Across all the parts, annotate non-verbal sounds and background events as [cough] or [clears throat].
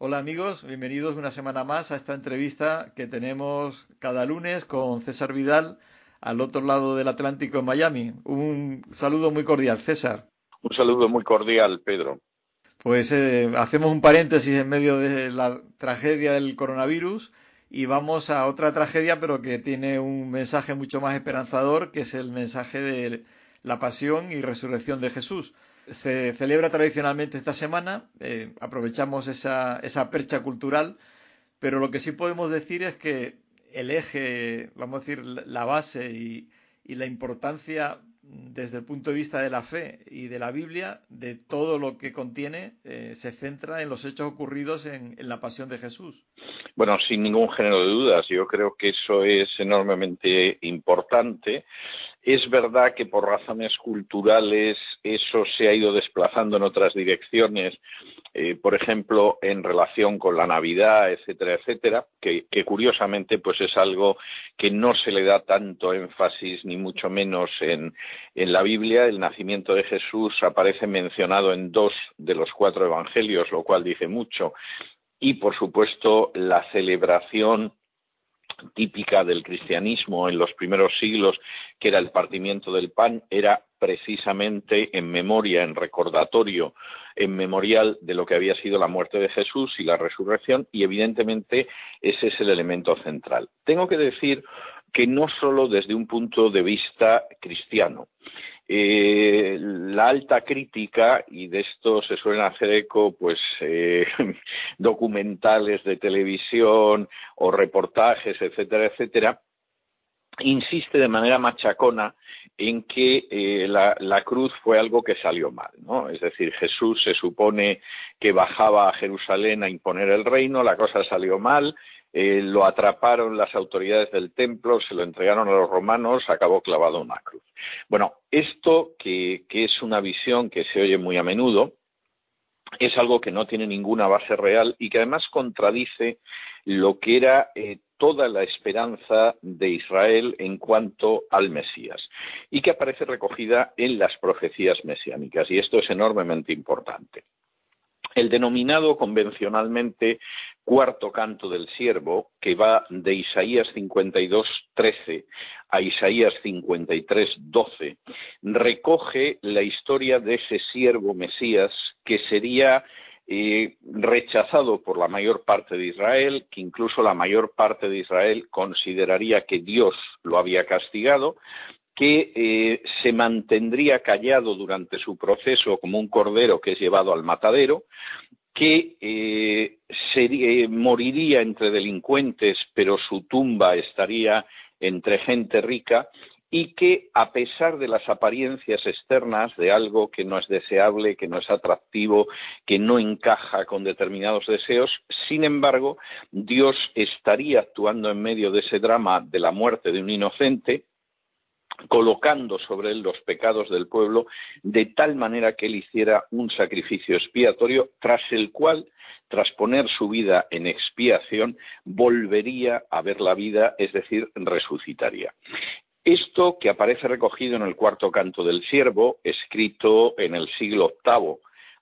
Hola amigos, bienvenidos una semana más a esta entrevista que tenemos cada lunes con César Vidal al otro lado del Atlántico en Miami. Un saludo muy cordial, César. Un saludo muy cordial, Pedro. Pues eh, hacemos un paréntesis en medio de la tragedia del coronavirus y vamos a otra tragedia, pero que tiene un mensaje mucho más esperanzador, que es el mensaje de la pasión y resurrección de Jesús se celebra tradicionalmente esta semana, eh, aprovechamos esa, esa percha cultural, pero lo que sí podemos decir es que el eje, vamos a decir, la base y, y la importancia desde el punto de vista de la fe y de la Biblia, de todo lo que contiene, eh, se centra en los hechos ocurridos en, en, la pasión de Jesús. Bueno, sin ningún género de dudas, yo creo que eso es enormemente importante es verdad que por razones culturales eso se ha ido desplazando en otras direcciones, eh, por ejemplo, en relación con la Navidad, etcétera, etcétera, que, curiosamente pues es algo que no se le da tanto énfasis ni mucho menos en, en la Biblia. El nacimiento de Jesús aparece mencionado en dos de los cuatro evangelios, lo cual dice mucho. Y, por supuesto, la celebración típica del cristianismo en los primeros siglos, que era el partimiento del pan, era precisamente en memoria, en recordatorio, en memorial de lo que había sido la muerte de Jesús y la resurrección, y evidentemente ese es el elemento central. Tengo que decir que no solo desde un punto de vista cristiano, eh, la alta crítica, y de esto se suelen hacer eco, pues, eh, [laughs] documentales de televisión o reportajes, etcétera, etcétera, insiste de manera machacona en que eh, la, la, cruz fue algo que salió mal, ¿no? Es decir, Jesús se supone que bajaba a Jerusalén a imponer el reino, la cosa salió mal, eh, lo atraparon las autoridades del templo, se lo entregaron a los romanos, acabó clavado una cruz. Bueno, esto que, es una visión que se oye muy a menudo, es algo que no tiene ninguna base real y que además contradice lo que era eh, toda la esperanza de Israel en cuanto al Mesías y que aparece recogida en las profecías mesiánicas y esto es enormemente importante. El denominado convencionalmente cuarto canto del siervo, que va de Isaías 52.13 a Isaías 53.12, recoge la historia de ese siervo Mesías que sería eh, rechazado por la mayor parte de Israel, que incluso la mayor parte de Israel consideraría que Dios lo había castigado, que eh, se mantendría callado durante su proceso como un cordero que es llevado al matadero, que eh, eh, moriría entre delincuentes, pero su tumba estaría entre gente rica, y que a pesar de las apariencias externas de algo que no es deseable, que no es atractivo, que no encaja con determinados deseos, sin embargo, Dios estaría actuando en medio de ese drama de la muerte de un inocente, colocando sobre él los pecados del pueblo, de tal manera que él hiciera un sacrificio expiatorio, tras el cual, tras poner su vida en expiación, volvería a ver la vida, es decir, resucitaría. Esto que aparece recogido en el cuarto canto del siervo, escrito en el siglo VIII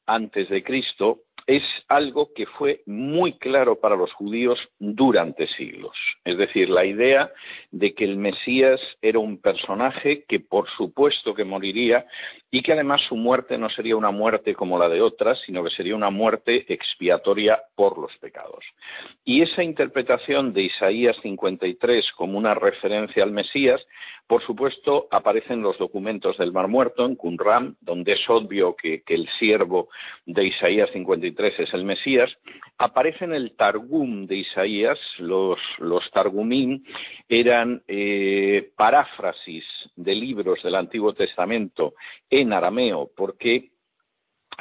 antes de Cristo, es algo que fue muy claro para los judíos durante siglos. Es decir, la idea de que el Mesías era un personaje que por supuesto que moriría y que además su muerte no sería una muerte como la de otras, sino que sería una muerte expiatoria por los pecados. Y esa interpretación de Isaías 53 como una referencia al Mesías, por supuesto, aparece en los documentos del Mar Muerto, en Qumran, donde es obvio que, el siervo de Isaías 53 es el Mesías, aparece en el Targum de Isaías, los, los Targumín eran eh, paráfrasis de libros del Antiguo Testamento en arameo, porque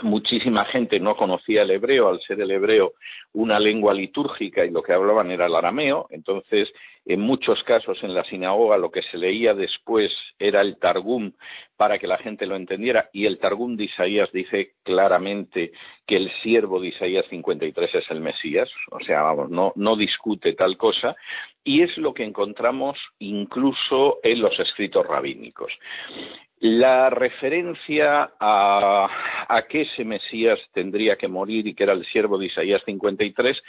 muchísima gente no conocía el hebreo, al ser el hebreo una lengua litúrgica y lo que hablaban era el arameo, entonces en muchos casos en la sinagoga lo que se leía después era el Targum para que la gente lo entendiera. Y el Targum de Isaías dice claramente que el siervo de Isaías 53 es el Mesías, o sea, vamos, no, no discute tal cosa. Y es lo que encontramos incluso en los escritos rabínicos. La referencia a, a que ese Mesías tendría que morir y que era el siervo de Isaías 53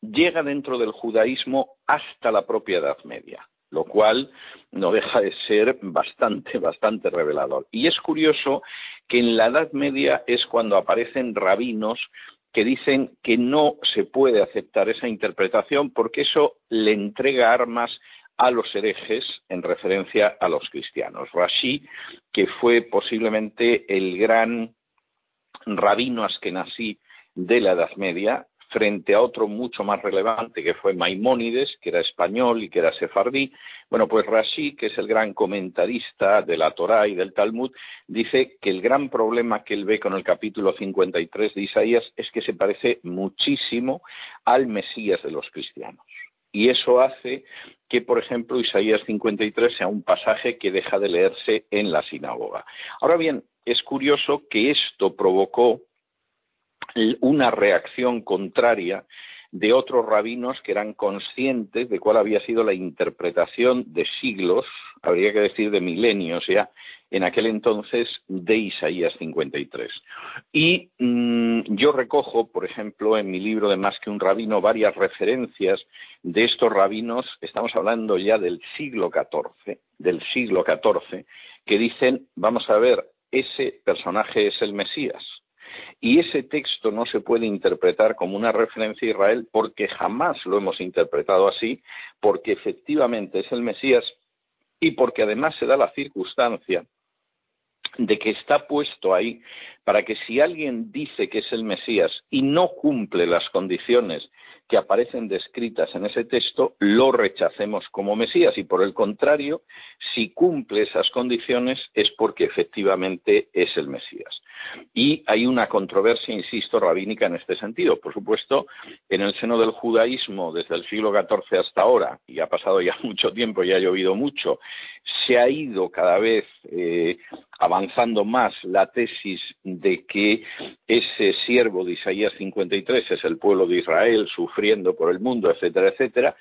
llega dentro del judaísmo hasta la propia Edad Media, lo cual no deja de ser bastante, [laughs] bastante revelador. Y es curioso que en la Edad Media es cuando aparecen rabinos que dicen que no se puede aceptar esa interpretación porque eso le entrega armas a los herejes en referencia a los cristianos. Rashi, que fue posiblemente el gran rabino askenazí de la Edad Media, frente a otro mucho más relevante que fue Maimónides, que era español y que era sefardí. Bueno, pues Rashi, que es el gran comentarista de la Torá y del Talmud, dice que el gran problema que él ve con el capítulo 53 de Isaías es que se parece muchísimo al Mesías de los cristianos. Y eso hace que, por ejemplo, Isaías 53 sea un pasaje que deja de leerse en la sinagoga. Ahora bien, es curioso que esto provocó una reacción contraria de otros rabinos que eran conscientes de cuál había sido la interpretación de siglos, habría que decir de milenios ya, en aquel entonces de Isaías 53. Y mm, yo recojo, por ejemplo, en mi libro de Más que un rabino, varias referencias de estos rabinos, estamos hablando ya del siglo XIV, del siglo XIV, que dicen, vamos a ver, ese personaje es el Mesías y ese texto no se puede interpretar como una referencia a Israel porque jamás lo hemos interpretado así, porque efectivamente es el Mesías y porque además se da la circunstancia de que está puesto ahí para que si alguien dice que es el Mesías y no cumple las condiciones que aparecen descritas en ese texto, lo rechacemos como Mesías y por el contrario, si cumple esas condiciones es porque efectivamente es el Mesías. Y hay una controversia, insisto, rabínica en este sentido. Por supuesto, en el seno del judaísmo, desde el siglo XIV hasta ahora, y ha pasado ya [laughs] mucho tiempo y ha llovido mucho, se ha ido cada vez eh, avanzando más la tesis de que ese siervo de Isaías 53 es el pueblo de Israel sufriendo por el mundo, etcétera, etcétera,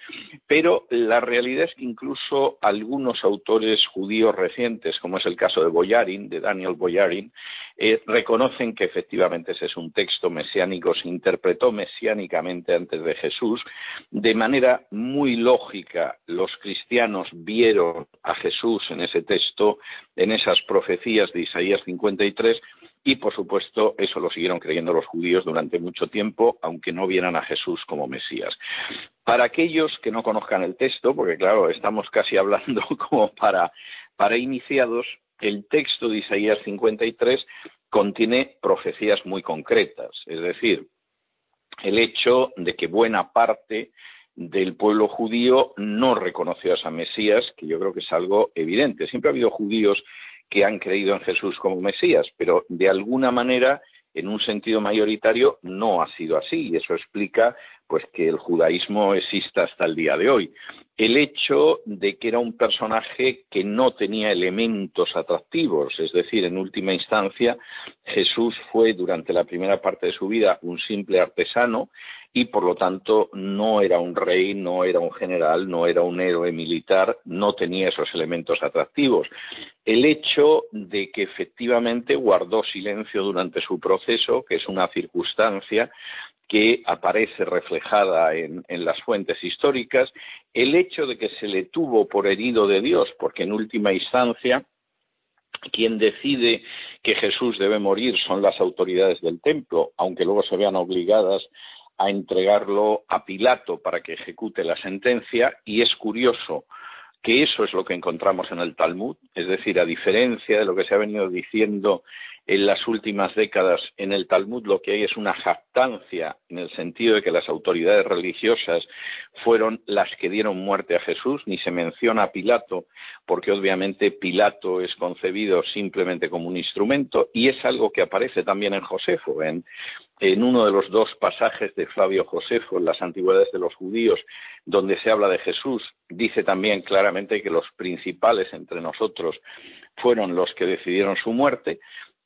pero la realidad es que incluso algunos autores judíos recientes, como es el caso de Boyarin, de Daniel Boyarin, eh, reconocen que efectivamente ese es un texto mesiánico, se interpretó mesiánicamente antes de Jesús. De manera muy lógica, los cristianos vieron a Jesús en ese texto, en esas profecías de Isaías 53, y por supuesto eso lo siguieron creyendo los judíos durante mucho tiempo, aunque no vieran a Jesús como Mesías. Para aquellos que no conozcan el texto, porque claro, estamos casi hablando [laughs] como para, para iniciados, el texto de Isaías 53 contiene profecías muy concretas, es decir, el hecho de que buena parte del pueblo judío no reconoció a ese Mesías, que yo creo que es algo evidente. Siempre ha habido judíos que han creído en Jesús como Mesías, pero de alguna manera, en un sentido mayoritario, no ha sido así. Y eso explica pues que el judaísmo exista hasta el día de hoy. El hecho de que era un personaje que no tenía elementos atractivos, es decir, en última instancia, Jesús fue durante la primera parte de su vida un simple artesano y por lo tanto no era un rey, no era un general, no era un héroe militar, no tenía esos elementos atractivos. El hecho de que efectivamente guardó silencio durante su proceso, que es una circunstancia que aparece reflejada en, las fuentes históricas, el hecho de que se le tuvo por herido de Dios, porque en última instancia quien decide que Jesús debe morir son las autoridades del templo, aunque luego se vean obligadas a entregarlo a Pilato para que ejecute la sentencia, y es curioso que eso es lo que encontramos en el Talmud, es decir, a diferencia de lo que se ha venido diciendo en las últimas décadas en el Talmud lo que hay es una jactancia en el sentido de que las autoridades religiosas fueron las que dieron muerte a Jesús, ni se menciona a Pilato, porque obviamente Pilato es concebido simplemente como un instrumento y es algo que aparece también en Josefo, en, en uno de los dos pasajes de Flavio Josefo en las antigüedades de los judíos, donde se habla de Jesús, dice también claramente que los principales entre nosotros fueron los que decidieron su muerte,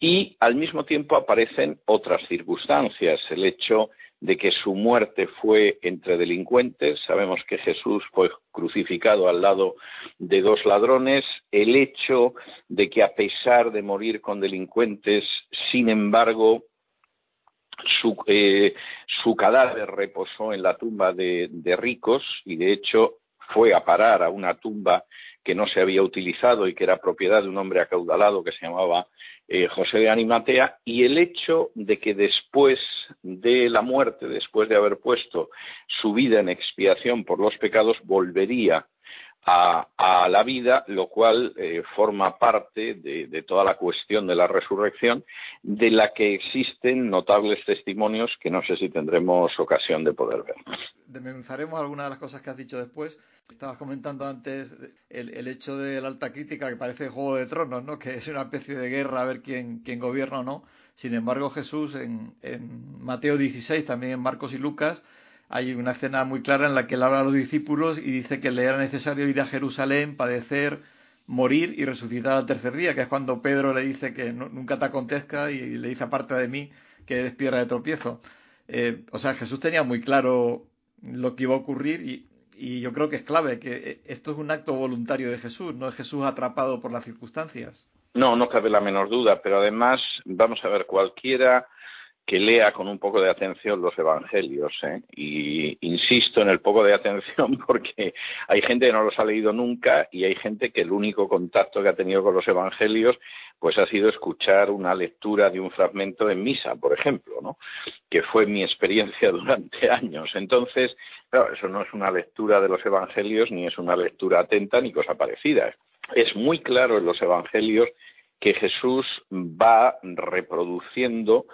y al mismo tiempo aparecen otras circunstancias, el hecho de que su muerte fue entre delincuentes. Sabemos que Jesús fue crucificado al lado de dos ladrones. El hecho de que a pesar de morir con delincuentes, sin embargo, su, eh, cadáver reposó en la tumba de, de ricos y de hecho fue a parar a una tumba que no se había utilizado y que era propiedad de un hombre acaudalado que se llamaba eh, José de Animatea, y el hecho de que después de la muerte, después de haber puesto su vida en expiación por los pecados, volvería a, la vida, lo cual eh, forma parte de, toda la cuestión de la resurrección, de la que existen notables testimonios que no sé si tendremos ocasión de poder ver. Desmenuzaremos algunas de las cosas que has dicho después. Estabas comentando antes el, hecho de la alta crítica que parece Juego de Tronos, ¿no? que es una especie de guerra a ver quién, quién gobierna o no. Sin embargo, Jesús en, en Mateo 16, también en Marcos y Lucas, hay una escena muy clara en la que él habla a los discípulos y dice que le era necesario ir a Jerusalén, padecer, morir y resucitar al tercer día, que es cuando Pedro le dice que nunca te acontezca y le dice aparte de mí que eres piedra de tropiezo. Eh, o sea, Jesús tenía muy claro lo que iba a ocurrir y, y yo creo que es clave, que esto es un acto voluntario de Jesús, no es Jesús atrapado por las circunstancias. No, no cabe la menor duda, pero además, vamos a ver, cualquiera que lea con un poco de atención los evangelios. ¿eh? Y insisto en el poco de atención [laughs] porque hay gente que no los ha leído nunca y hay gente que el único contacto que ha tenido con los evangelios pues ha sido escuchar una lectura de un fragmento en misa, por ejemplo, ¿no? que fue mi experiencia [laughs] durante años. Entonces, claro, eso no es una lectura de los evangelios ni es una lectura atenta ni cosa parecida. Es muy claro en los evangelios que Jesús va reproduciendo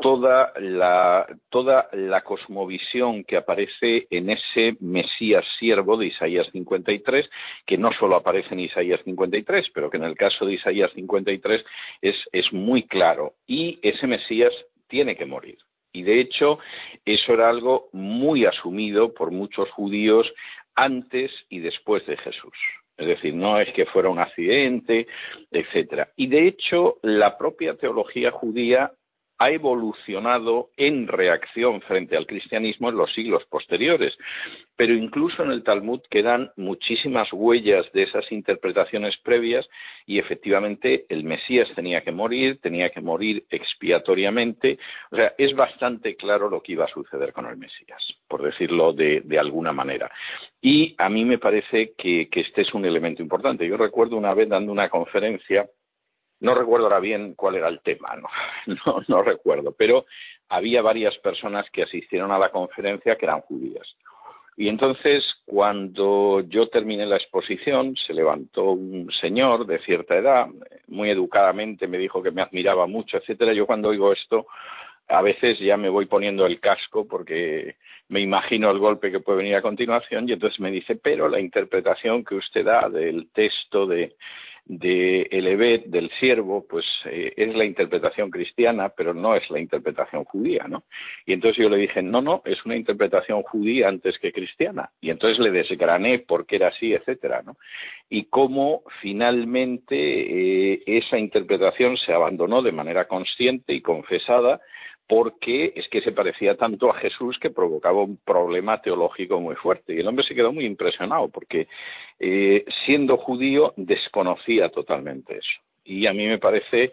toda la, toda la cosmovisión que aparece en ese Mesías siervo de Isaías 53, que no solo aparece en Isaías 53, pero que en el caso de Isaías 53 es, es muy claro. Y ese Mesías tiene que morir. Y de hecho, eso era algo muy asumido por muchos judíos antes y después de Jesús. Es decir, no es que fuera un accidente, etcétera. Y de hecho, la propia teología judía ha evolucionado en reacción frente al cristianismo en los siglos posteriores. Pero incluso en el Talmud quedan muchísimas huellas de esas interpretaciones previas y efectivamente el Mesías tenía que morir, tenía que morir expiatoriamente. O sea, es bastante claro lo que iba a suceder con el Mesías, por decirlo de, alguna manera. Y a mí me parece que, este es un elemento importante. Yo recuerdo una vez dando una conferencia no recuerdo ahora bien cuál era el tema, [laughs] no, no, recuerdo, pero había varias personas que asistieron a la conferencia que eran judías. Y entonces, cuando yo terminé la exposición, se levantó un señor de cierta edad, muy educadamente me dijo que me admiraba mucho, etcétera. Yo cuando oigo esto, a veces ya me voy poniendo el casco porque me imagino el golpe que puede venir a continuación y entonces me dice, pero la interpretación que usted da del texto de de Evet, del siervo, pues eh, es la interpretación cristiana, pero no es la interpretación judía, ¿no? Y entonces yo le dije, no, no, es una interpretación judía antes que cristiana. Y entonces le desgrané por qué era así, etcétera, ¿no? Y cómo finalmente eh, esa interpretación se abandonó de manera consciente y confesada porque es que se parecía tanto a Jesús que provocaba un problema teológico muy fuerte. Y el hombre se quedó muy impresionado porque eh, siendo judío desconocía totalmente eso. Y a mí me parece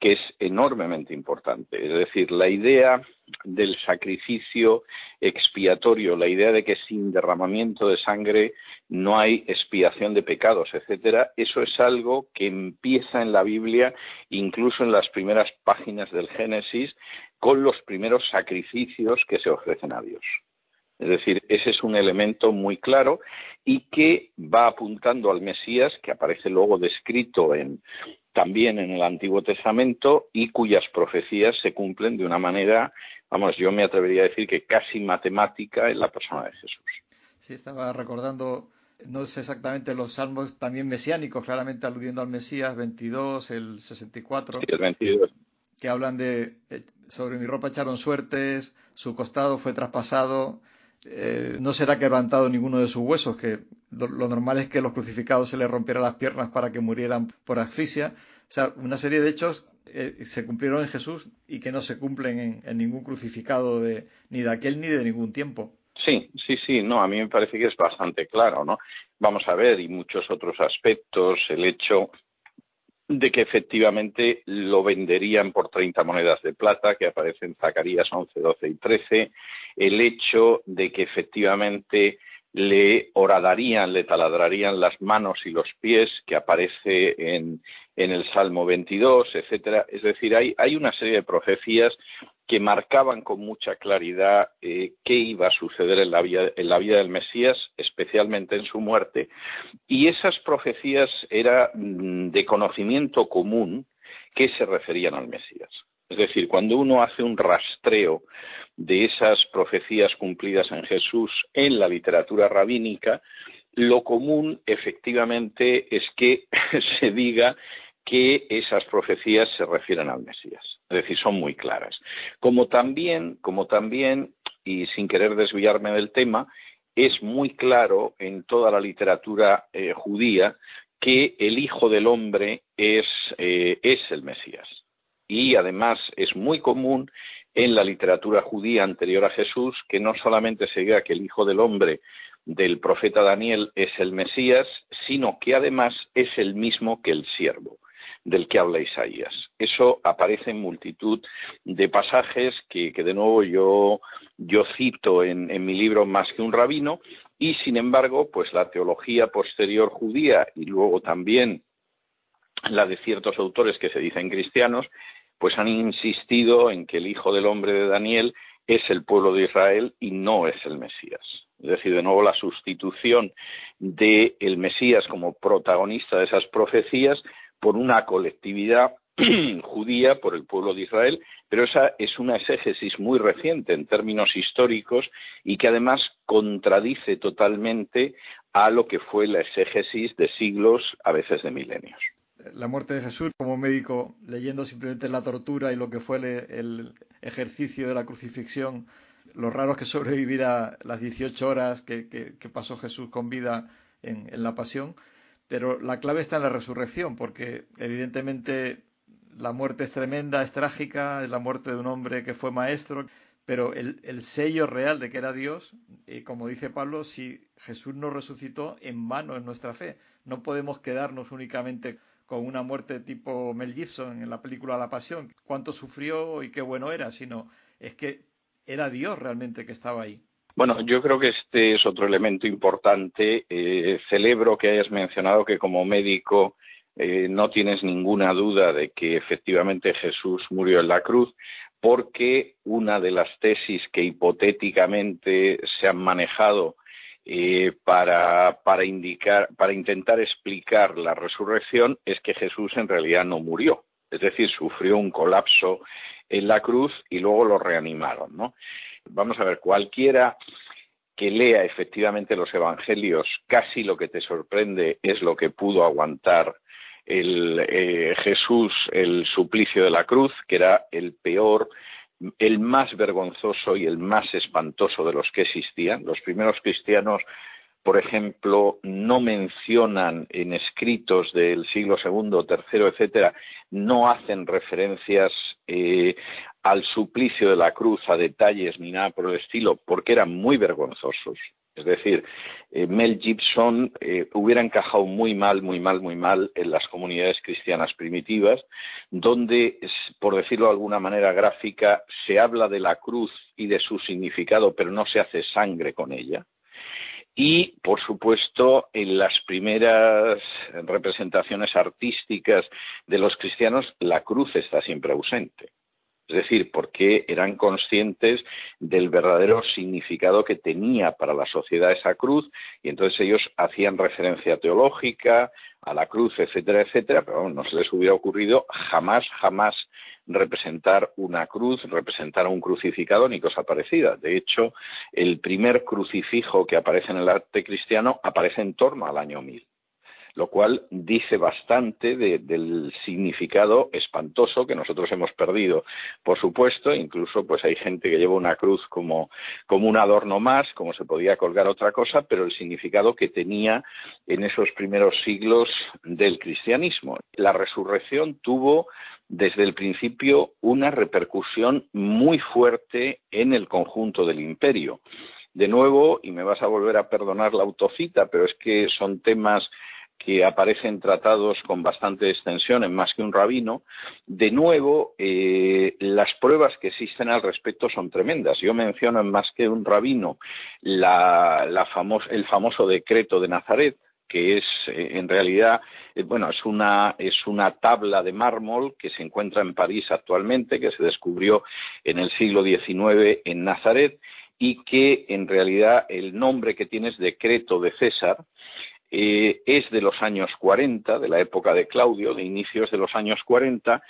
que es enormemente importante. Es decir, la idea del sacrificio expiatorio, la idea de que sin derramamiento de sangre no hay expiación de pecados, etcétera, eso es algo que empieza en la Biblia, incluso en las primeras páginas del Génesis, con los primeros sacrificios que se ofrecen a Dios. Es decir, ese es un elemento muy claro y que va apuntando al Mesías, que aparece luego descrito en, también en el Antiguo Testamento y cuyas profecías se cumplen de una manera, vamos, yo me atrevería a decir que casi matemática en la persona de Jesús. Sí, estaba recordando, no sé exactamente los salmos también mesiánicos, claramente aludiendo al Mesías, 22, el 64. Sí, el 22 que hablan de eh, sobre mi ropa echaron suertes, su costado fue traspasado, eh, no será quebrantado ninguno de sus huesos, que lo, normal es que los crucificados se les rompieran las piernas para que murieran por asfixia. O sea, una serie de hechos eh, se cumplieron en Jesús y que no se cumplen en, ningún crucificado de, ni de aquel ni de ningún tiempo. Sí, sí, sí, no, a mí me parece que es bastante claro, ¿no? Vamos a ver, y muchos otros aspectos, el hecho de que efectivamente lo venderían por 30 monedas de plata, que aparece en Zacarías 11, 12 y 13, el hecho de que efectivamente le horadarían, le taladrarían las manos y los pies, que aparece en, en el Salmo 22, etcétera. Es decir, hay, hay una serie de profecías que marcaban con mucha claridad eh, qué iba a suceder en la, vida, en la vida del Mesías, especialmente en su muerte, y esas profecías eran mm, de conocimiento común que se referían al Mesías. Es decir, cuando uno hace un rastreo de esas profecías cumplidas en Jesús en la literatura rabínica, lo común efectivamente es que [laughs] se diga que esas profecías se refieren al Mesías. Es decir, son muy claras. Como también, como también, y sin querer desviarme del tema, es muy claro en toda la literatura eh, judía que el Hijo del Hombre es, eh, es el Mesías y además es muy común en la literatura judía anterior a Jesús que no solamente se diga que el Hijo del Hombre del profeta Daniel es el Mesías, sino que además es el mismo que el siervo del que habla Isaías. Eso aparece en multitud de pasajes que, de nuevo yo, yo cito en, en, mi libro Más que un rabino y sin embargo pues la teología posterior judía y luego también la de ciertos autores que se dicen cristianos pues han insistido en que el Hijo del Hombre de Daniel es el pueblo de Israel y no es el Mesías. Es decir, de nuevo la sustitución del Mesías como protagonista de esas profecías por una colectividad [clears throat] judía, por el pueblo de Israel, pero esa es una exégesis muy reciente en términos históricos y que además contradice totalmente a lo que fue la exégesis de siglos, a veces de milenios la muerte de Jesús como médico leyendo simplemente la tortura y lo que fue el, ejercicio de la crucifixión, lo raro que sobreviviera las 18 horas que, pasó Jesús con vida en, la pasión, pero la clave está en la resurrección, porque evidentemente la muerte es tremenda, es trágica, es la muerte de un hombre que fue maestro, pero el, sello real de que era Dios, eh, como dice Pablo, si Jesús no resucitó, en vano en nuestra fe. No podemos quedarnos únicamente con una muerte tipo Mel Gibson en la película La Pasión, cuánto sufrió y qué bueno era, sino es que era Dios realmente que estaba ahí. Bueno, yo creo que este es otro elemento importante. Eh, celebro que hayas mencionado que como médico eh, no tienes ninguna duda de que efectivamente Jesús murió en la cruz, porque una de las tesis que hipotéticamente se han manejado eh, para, para, indicar, para intentar explicar la resurrección es que Jesús en realidad no murió, es decir, sufrió un colapso en la cruz y luego lo reanimaron. Vamos a ver, cualquiera que lea efectivamente los evangelios, casi lo que te sorprende es lo que pudo aguantar el eh, Jesús el suplicio de la cruz, que era el peor el más vergonzoso y el más espantoso de los que existían. Los primeros cristianos, por ejemplo, no mencionan en escritos del siglo segundo, tercero, etcétera, no hacen referencias eh, al suplicio de la cruz, a detalles ni nada por el estilo, porque eran muy vergonzosos. Es decir, eh, Mel Gibson eh, hubiera encajado muy mal, muy mal, muy mal en las comunidades cristianas primitivas, donde, por decirlo de alguna manera gráfica, se habla de la cruz y de su significado, pero no se hace sangre con ella. Y, por supuesto, en las primeras representaciones artísticas de los cristianos, la cruz está siempre ausente. Es decir, porque eran conscientes del verdadero significado que tenía para la sociedad esa cruz y entonces ellos hacían referencia teológica a la cruz, etcétera, etcétera, pero no se les hubiera ocurrido jamás, jamás representar una cruz, representar un crucificado ni cosa parecida. De hecho, el primer crucifijo que aparece en el arte cristiano aparece en torno al año 1000. Lo cual dice bastante del significado espantoso que nosotros hemos perdido. Por supuesto, incluso pues hay gente que lleva una cruz como, como un adorno más, como se podía colgar otra cosa, pero el significado que tenía en esos primeros siglos del cristianismo. La resurrección tuvo desde el principio una repercusión muy fuerte en el conjunto del imperio. De nuevo, y me vas a volver a perdonar la autocita, pero es que son temas que aparecen tratados con bastante extensión en más que un rabino, de nuevo, eh, las pruebas que existen al respecto son tremendas. Yo menciono en más que un rabino el famoso decreto de Nazaret, que es eh, en realidad, eh, bueno, es una, es una tabla de mármol que se encuentra en París actualmente, que se descubrió en el siglo XIX en Nazaret y que en realidad el nombre que tiene es decreto de César, eh, es de los años 40, de la época de Claudio, de inicios de los años 40,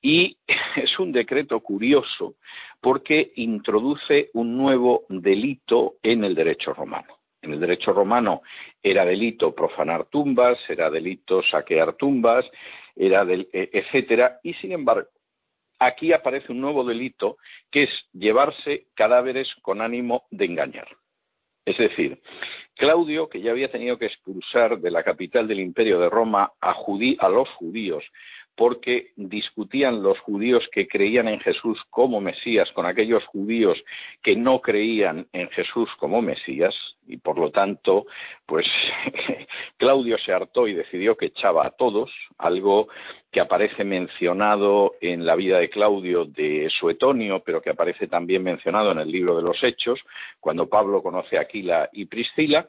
y [laughs] es un decreto curioso porque introduce un nuevo delito en el derecho romano. En el derecho romano era delito profanar tumbas, era delito saquear tumbas, era del, e, etcétera, y sin embargo, aquí aparece un nuevo delito que es llevarse cadáveres con ánimo de engañar. Es decir, Claudio, que ya había tenido que expulsar de la capital del imperio de Roma a, a los judíos porque discutían los judíos que creían en Jesús como Mesías con aquellos judíos que no creían en Jesús como Mesías y por lo tanto pues [laughs] Claudio se hartó y decidió que echaba a todos, algo que aparece mencionado en la vida de Claudio de Suetonio, pero que aparece también mencionado en el libro de los Hechos, cuando Pablo conoce a Aquila y Priscila.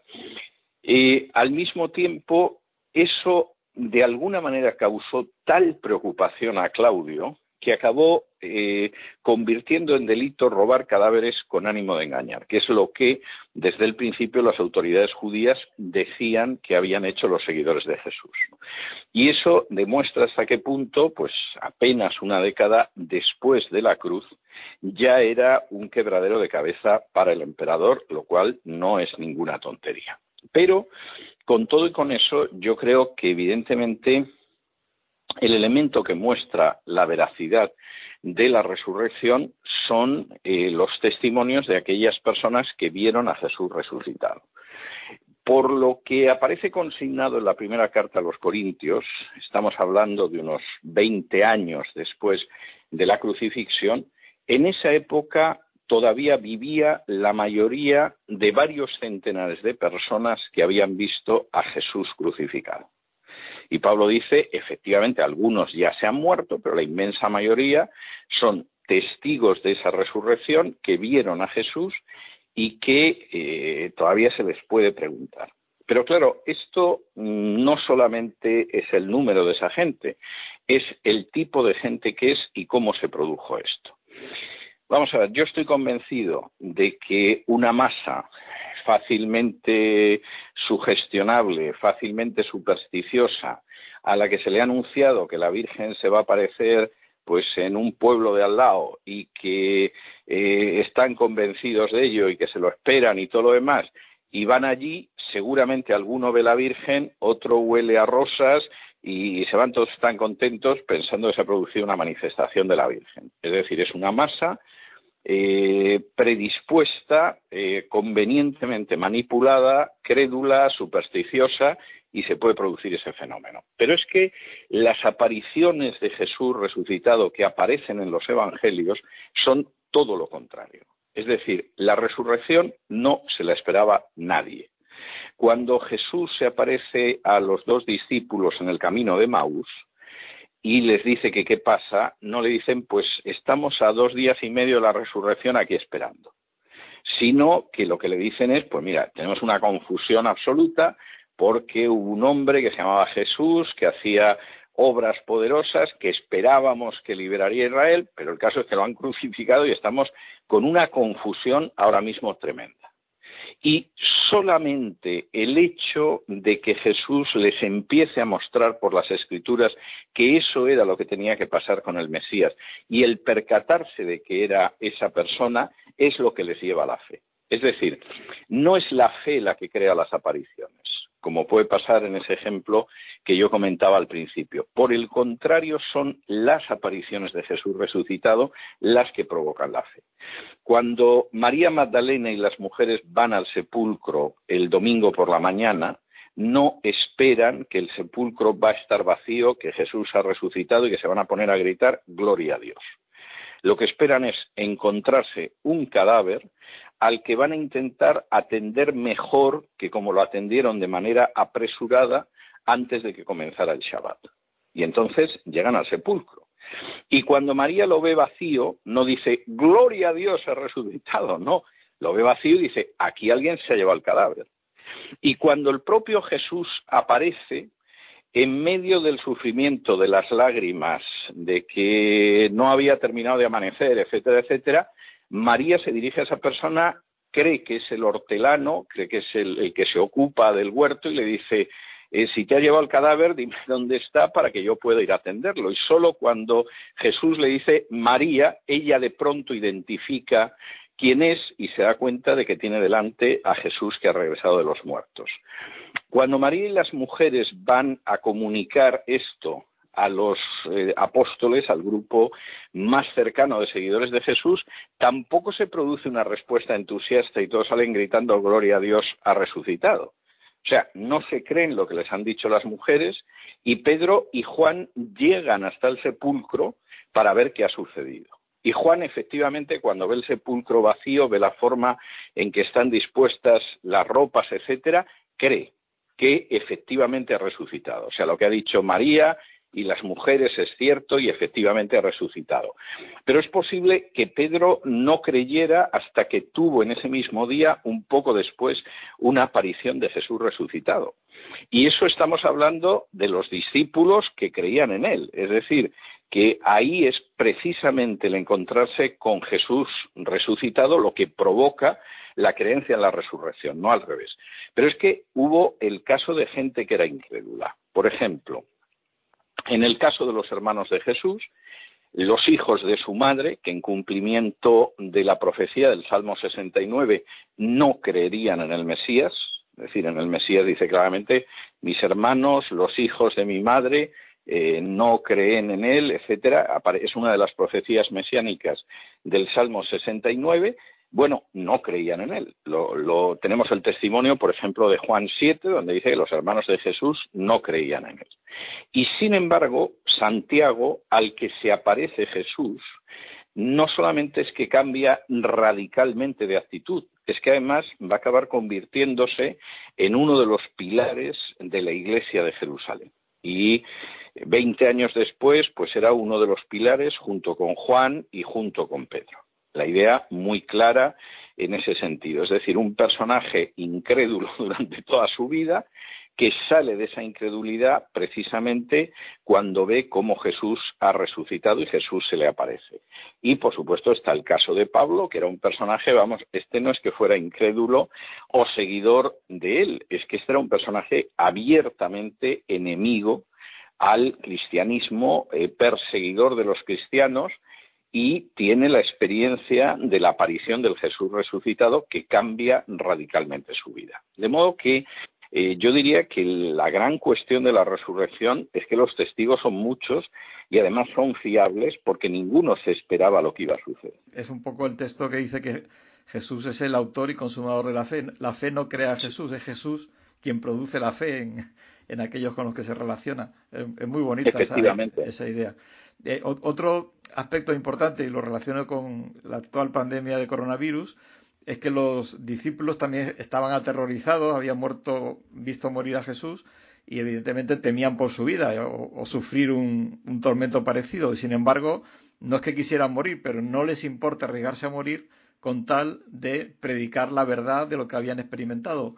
Y al mismo tiempo, eso de alguna manera causó tal preocupación a Claudio que acabó eh, convirtiendo en delito robar cadáveres con ánimo de engañar, que es lo que desde el principio las autoridades judías decían que habían hecho los seguidores de Jesús. Y eso demuestra hasta qué punto, pues apenas una década después de la cruz, ya era un quebradero de cabeza para el emperador, lo cual no es ninguna tontería. Pero con todo y con eso, yo creo que evidentemente el elemento que muestra la veracidad de la resurrección son eh, los testimonios de aquellas personas que vieron a Jesús resucitado. Por lo que aparece consignado en la primera carta a los Corintios, estamos hablando de unos 20 años después de la crucifixión, en esa época todavía vivía la mayoría de varios centenares de personas que habían visto a Jesús crucificado. Y Pablo dice, efectivamente, algunos ya se han muerto, pero la inmensa mayoría son testigos de esa resurrección que vieron a Jesús y que eh, todavía se les puede preguntar. Pero claro, esto no solamente es el número de esa gente, es el tipo de gente que es y cómo se produjo esto. Vamos a ver, yo estoy convencido de que una masa fácilmente sugestionable, fácilmente supersticiosa, a la que se le ha anunciado que la Virgen se va a aparecer pues en un pueblo de al lado y que eh, están convencidos de ello y que se lo esperan y todo lo demás, y van allí, seguramente alguno ve la Virgen, otro huele a rosas y se van todos tan contentos pensando que se ha producido una manifestación de la Virgen. Es decir, es una masa eh, predispuesta, eh, convenientemente manipulada, crédula, supersticiosa, y se puede producir ese fenómeno. Pero es que las apariciones de Jesús resucitado que aparecen en los Evangelios son todo lo contrario. Es decir, la resurrección no se la esperaba nadie. Cuando Jesús se aparece a los dos discípulos en el camino de Maús, y les dice que qué pasa, no le dicen pues estamos a dos días y medio de la resurrección aquí esperando, sino que lo que le dicen es pues mira, tenemos una confusión absoluta porque hubo un hombre que se llamaba Jesús que hacía obras poderosas que esperábamos que liberaría a Israel, pero el caso es que lo han [laughs] crucificado y estamos con una confusión ahora mismo tremenda. Y solamente el hecho de que Jesús les empiece a mostrar por las escrituras que eso era lo que tenía que pasar con el Mesías y el percatarse de que era esa persona es lo que les lleva a la fe. Es decir, no es la fe la que crea las apariciones. Como puede pasar en ese ejemplo que yo comentaba al principio. Por el contrario, son las apariciones de Jesús resucitado las que provocan la fe. Cuando María Magdalena y las mujeres van al sepulcro el domingo por la mañana, no esperan que el sepulcro va a estar vacío, que Jesús ha resucitado y que se van a poner a gritar Gloria a Dios. Lo que esperan es encontrarse un cadáver al que van a intentar atender mejor que como lo atendieron de manera apresurada antes de que comenzara el Shabbat. Y entonces llegan al sepulcro. Y cuando María lo ve vacío, no dice, gloria a Dios, ha resucitado, no, lo ve vacío y dice, aquí alguien se ha llevado el cadáver. Y cuando el propio Jesús aparece, en medio del sufrimiento, de las lágrimas, de que no había terminado de amanecer, etcétera, etcétera, María se dirige a esa persona, cree que es el hortelano, cree que es el, que se ocupa del huerto y le dice, eh, si te ha llevado el cadáver, dime [laughs] dónde está para que yo pueda ir a atenderlo. Y solo cuando Jesús le dice María, ella de pronto identifica quién es y se da cuenta de que tiene delante a Jesús que ha regresado de los muertos. Cuando María y las mujeres van a comunicar esto a los eh, apóstoles, al grupo más cercano de seguidores de Jesús, tampoco se produce una respuesta entusiasta y todos salen gritando Gloria a Dios ha resucitado. O sea, no se creen lo que les han dicho las mujeres y Pedro y Juan llegan hasta el sepulcro para ver qué ha sucedido. Y Juan, efectivamente, cuando ve el sepulcro vacío, ve la forma en que están dispuestas las ropas, etcétera, cree que efectivamente ha resucitado. O sea, lo que ha dicho María y las mujeres es cierto y efectivamente ha resucitado. Pero es posible que Pedro no creyera hasta que tuvo en ese mismo día, un poco después, una aparición de Jesús resucitado. Y eso estamos hablando de los discípulos que creían en él. Es decir, que ahí es precisamente el encontrarse con Jesús resucitado lo que provoca la creencia en la resurrección, no al revés. Pero es que hubo el caso de gente que era incrédula. Por ejemplo, en el caso de los hermanos de Jesús, los hijos de su madre, que en cumplimiento de la profecía del Salmo 69 no creerían en el Mesías, es decir, en el Mesías dice claramente, mis hermanos, los hijos de mi madre, eh, no creen en él, etcétera, es una de las profecías mesiánicas del Salmo 69. Bueno, no creían en él. Lo, tenemos el testimonio, por ejemplo, de Juan 7, donde dice que los hermanos de Jesús no creían en él. Y sin embargo, Santiago, al que se aparece Jesús, no solamente es que cambia radicalmente de actitud, es que además va a acabar convirtiéndose en uno de los pilares de la Iglesia de Jerusalén. Y Veinte años después, pues era uno de los pilares junto con Juan y junto con Pedro. La idea muy clara en ese sentido, es decir, un personaje incrédulo [laughs] durante toda su vida que sale de esa incredulidad precisamente cuando ve cómo Jesús ha resucitado y Jesús se le aparece. Y por supuesto está el caso de Pablo, que era un personaje, vamos, este no es que fuera incrédulo o seguidor de él, es que este era un personaje abiertamente enemigo al cristianismo, eh, perseguidor de los cristianos, y tiene la experiencia de la aparición del Jesús resucitado que cambia radicalmente su vida. De modo que eh, yo diría que la gran cuestión de la resurrección es que los testigos son muchos y además son fiables porque ninguno se esperaba lo que iba a suceder. Es un poco el texto que dice que Jesús es el autor y consumador de la fe. La fe no crea a Jesús, es Jesús quien produce la fe en, en aquellos con los que se relaciona. Es, muy bonita esa, idea. Eh, otro aspecto importante, y lo relaciono con la actual pandemia de coronavirus, es que los discípulos también estaban aterrorizados, habían muerto, visto morir a Jesús y evidentemente temían por su vida o, sufrir un, un, tormento parecido. Y sin embargo, no es que quisieran morir, pero no les importa arriesgarse a morir con tal de predicar la verdad de lo que habían experimentado.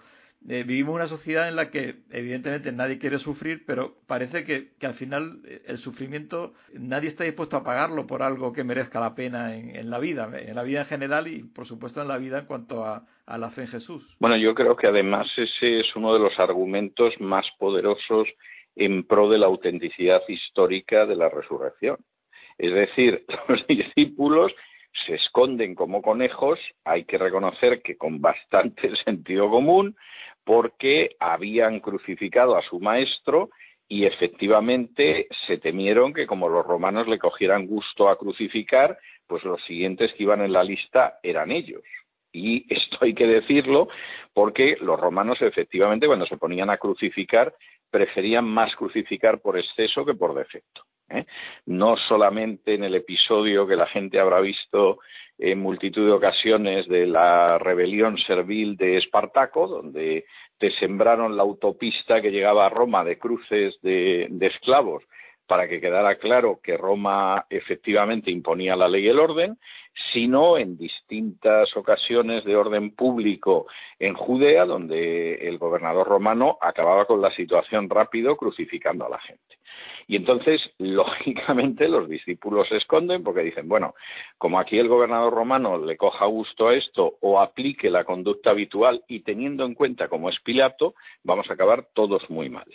Eh, vivimos una sociedad en la que evidentemente nadie quiere sufrir, pero parece que, al final eh, el sufrimiento nadie está dispuesto a pagarlo por algo que merezca la pena en, la vida, en la vida en general y por supuesto en la vida en cuanto a, a la fe en Jesús. Bueno, yo creo que además ese es uno de los argumentos más poderosos en pro de la autenticidad histórica de la resurrección. Es decir, [laughs] los discípulos se esconden como conejos, hay que reconocer que con bastante [laughs] sentido común, porque habían crucificado a su maestro y efectivamente se temieron que como los romanos le cogieran gusto a crucificar, pues los siguientes que iban en la lista eran ellos. Y [laughs] esto hay que decirlo porque los romanos efectivamente cuando se ponían a crucificar preferían más crucificar por exceso que por defecto. ¿Eh? No solamente en el episodio que la gente habrá visto en multitud de ocasiones de la rebelión servil de Espartaco, donde te sembraron la autopista que llegaba a Roma de cruces de, de esclavos para que quedara claro que Roma efectivamente imponía la ley y el orden, sino en distintas ocasiones de orden público en Judea, donde el gobernador romano acababa con la situación rápido crucificando a la gente. Y entonces, [laughs] lógicamente, los discípulos se esconden porque dicen, bueno, como aquí el gobernador romano le coja gusto a esto o aplique la conducta habitual y teniendo en cuenta cómo es Pilato, vamos a acabar todos muy mal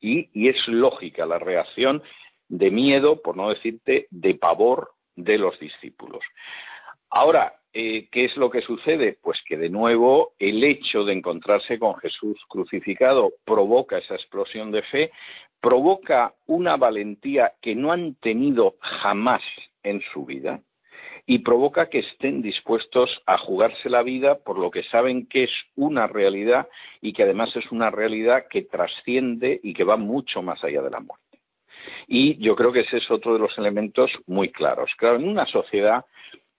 y, es lógica la reacción de miedo, por no decirte de pavor de los discípulos. Ahora, eh, ¿qué es lo que sucede? Pues que de nuevo el hecho de encontrarse con Jesús crucificado provoca esa explosión de fe, provoca una valentía que no han tenido jamás en su vida, y provoca que estén dispuestos a jugarse la vida por lo que saben que es una realidad y que además es una realidad que trasciende y que va mucho más allá de la muerte. Y yo creo que ese es otro de los elementos muy claros. Claro, en una sociedad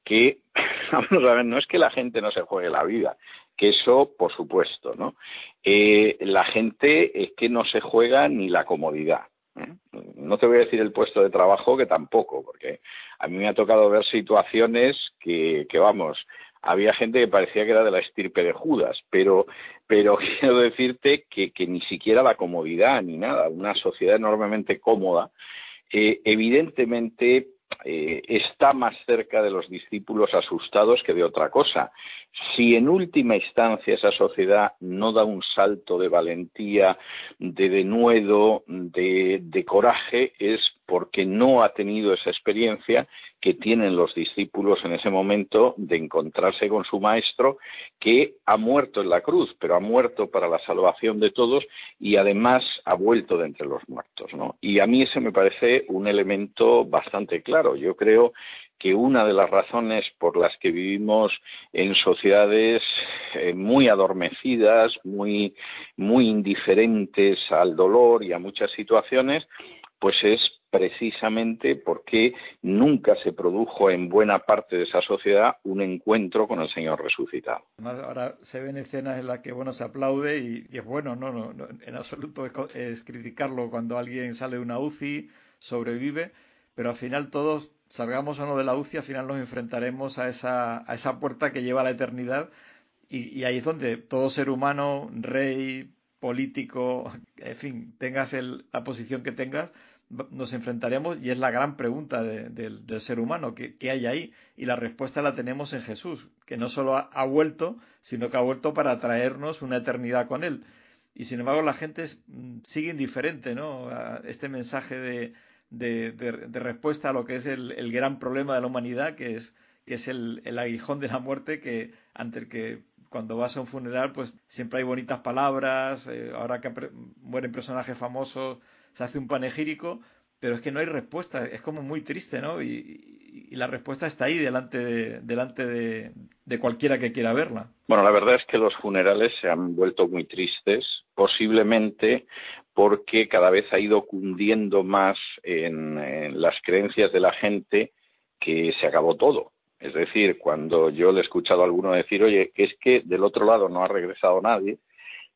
que, [laughs] vamos a ver, no es que la gente no se juegue la vida, que eso, por supuesto, ¿no? Eh, la gente es que no se juega ni la comodidad. No te voy a decir el puesto de trabajo, que tampoco, porque a mí me ha tocado ver situaciones que, que vamos, había gente que parecía que era de la estirpe de Judas, pero, pero [laughs] quiero decirte que, que ni siquiera la comodidad ni nada, una sociedad enormemente cómoda, eh, evidentemente eh, está más cerca de los discípulos asustados que de otra cosa. Si en última instancia esa sociedad no da un salto de valentía, de denuedo, de, de coraje, es porque no ha tenido esa experiencia que tienen los discípulos en ese momento de encontrarse con su maestro que ha muerto en la cruz, pero ha muerto para la salvación de todos y además ha vuelto de entre los muertos, ¿no? Y a mí ese me parece un elemento bastante claro. Yo creo que una de las razones por las que vivimos en sociedades eh, muy adormecidas, muy, muy indiferentes al dolor y a muchas situaciones, pues es precisamente porque nunca se produjo en buena parte de esa sociedad un encuentro con el Señor resucitado. Además, ahora se ven escenas en las que bueno se aplaude y, es bueno, no, no, en absoluto es, criticarlo cuando alguien sale de una UCI, sobrevive, pero al final todos salgamos o no de la UCI, al final nos enfrentaremos a esa, a esa puerta que lleva a la eternidad y, y ahí es donde todo ser humano, rey, político, en fin, tengas el, la posición que tengas, nos enfrentaremos y es la gran pregunta del ser humano, ¿qué, hay ahí? Y la respuesta la tenemos en Jesús, que no solo ha, vuelto, sino que ha vuelto para traernos una eternidad con Él. Y sin embargo la gente mm, sigue indiferente ¿no? a este mensaje de, respuesta a lo que es el, gran problema de la humanidad, que es, que es el, aguijón de la muerte, que ante el que cuando vas a un funeral, pues siempre hay bonitas palabras, eh, ahora que mueren personajes famosos, se hace un panegírico, pero es que no hay respuesta, es como muy triste, ¿no? Y, la respuesta está ahí delante, de, delante de, cualquiera que quiera verla. Bueno, la verdad es que los funerales se han vuelto muy tristes, posiblemente porque cada vez ha ido cundiendo más en, las creencias de la gente que se acabó todo. Es decir, cuando yo le he escuchado a alguno decir, oye, que es que del otro lado no ha regresado nadie,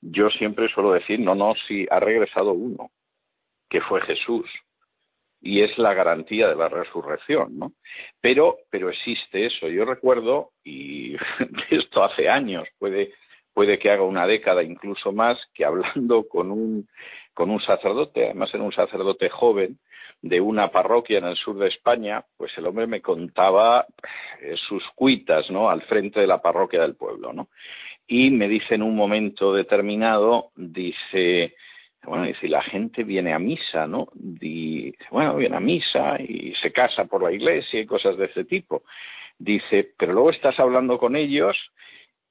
yo siempre suelo decir, no, no, sí, ha regresado uno que fue Jesús. Y es la garantía de la resurrección, ¿no? Pero, pero existe eso. Yo recuerdo, y [laughs] esto hace años, puede, puede que haga una década incluso más, que hablando con un, con un sacerdote, además era un sacerdote joven, de una parroquia en el sur de España, pues el hombre me contaba eh, sus cuitas, ¿no? Al frente de la parroquia del pueblo, ¿no? Y me dice en un momento determinado, dice, bueno, y si la gente viene a misa, ¿no? Bueno, viene a misa y se casa por la iglesia y cosas de ese tipo. Dice, pero luego estás hablando con ellos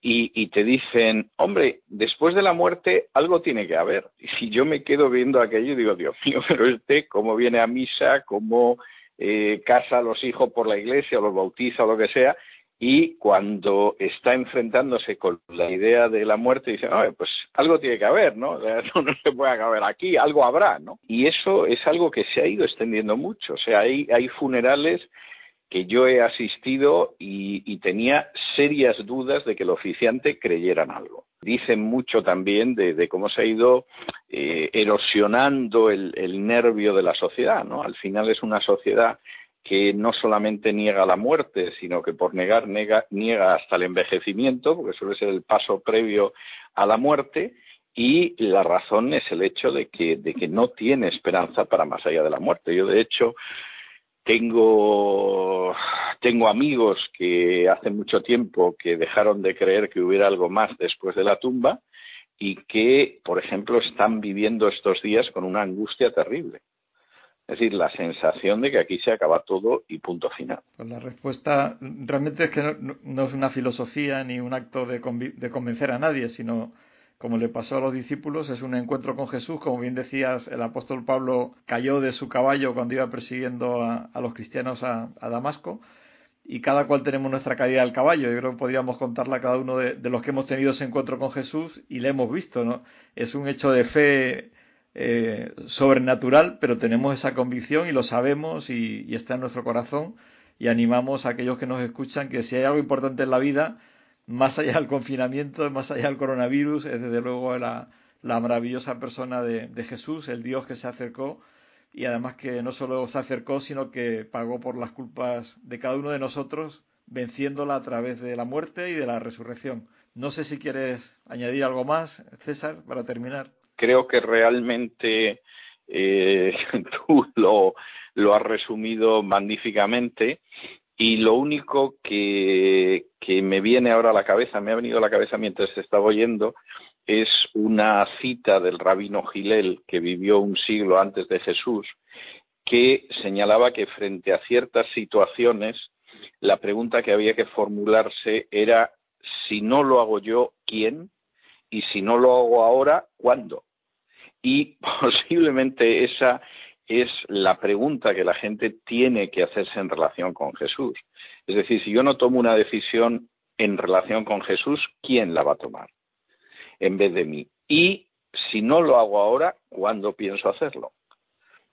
y, te dicen, hombre, después de la muerte algo tiene que haber. Y si yo me quedo viendo aquello, digo, Dios mío, [laughs] pero este, ¿cómo viene a misa? ¿Cómo eh, casa a los hijos por la iglesia, los bautiza o lo que sea? Y cuando está enfrentándose con la idea de la muerte, dice, pues algo tiene que haber, [laughs] ¿no? No, se puede acabar aquí, algo habrá, ¿no? Y eso es algo que se ha ido extendiendo mucho. O sea, hay, funerales que yo he asistido y, tenía serias dudas de que el oficiante creyera en algo. Dicen mucho también de, cómo se ha ido eh, erosionando el, nervio de la sociedad, ¿no? Al final es una sociedad que no solamente niega la muerte, sino que por negar niega hasta el envejecimiento, porque suele ser el paso previo a la muerte, y la razón es el hecho de que, no tiene esperanza para más allá de la muerte. Yo, de hecho, tengo, tengo amigos que hace mucho tiempo que dejaron de creer que hubiera algo más después de la tumba y que, por ejemplo, están viviendo estos días con una angustia terrible. Es decir, la sensación de que aquí se acaba todo y punto final. Pues la respuesta realmente es que no, es una filosofía ni un acto de, de convencer a nadie, sino como le pasó a los discípulos, es un encuentro con Jesús. Como bien decías, el apóstol Pablo cayó de su caballo cuando iba persiguiendo a, los cristianos a, Damasco. Y cada cual tenemos nuestra caída del caballo. Yo creo que podríamos contarla cada uno de, los que hemos tenido ese encuentro con Jesús y le hemos visto. ¿no? Es un hecho de fe eh, sobrenatural, pero tenemos esa convicción y lo sabemos y, y está en nuestro corazón. Y animamos a aquellos que nos escuchan que si hay algo importante en la vida, más allá del confinamiento, más allá del coronavirus, es desde luego la, maravillosa persona de, Jesús, el Dios que se acercó y además que no solo se acercó, sino que pagó por las culpas de cada uno de nosotros, venciéndola a través de la muerte y de la resurrección. No sé si quieres añadir algo más, César, para terminar. Creo que realmente eh, [laughs] tú lo, lo has resumido magníficamente y lo único que, me viene ahora a la cabeza, me ha venido a la cabeza mientras estaba oyendo, es una cita del rabino Gilel, que vivió un siglo antes de Jesús, que señalaba que frente a ciertas situaciones, la pregunta que había que formularse era, si no lo hago yo, ¿quién? Y si no lo hago ahora, ¿cuándo? Y [laughs] posiblemente esa es la pregunta que la gente tiene que hacerse en relación con Jesús. Es decir, si yo no tomo una decisión en relación con Jesús, ¿quién la va a tomar en vez de mí? Y si no lo hago ahora, ¿cuándo pienso hacerlo?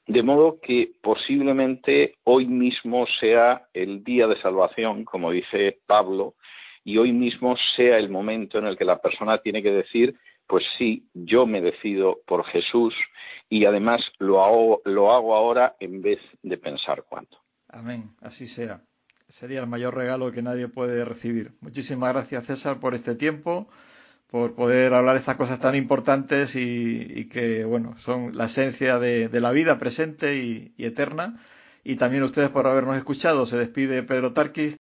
De modo que posiblemente hoy mismo sea el día de salvación, como dice Pablo, y hoy mismo sea el momento en el que la persona tiene que decir, pues sí, yo me decido por Jesús y además lo hago, lo hago ahora en vez de pensar cuándo. Amén, así sea. Sería el mayor regalo que nadie puede recibir. Muchísimas gracias César por este tiempo, por poder hablar estas cosas tan importantes y, que, bueno, son la esencia de, la vida presente y, y eterna. Y también ustedes por habernos escuchado. Se despide Pedro Tarquis.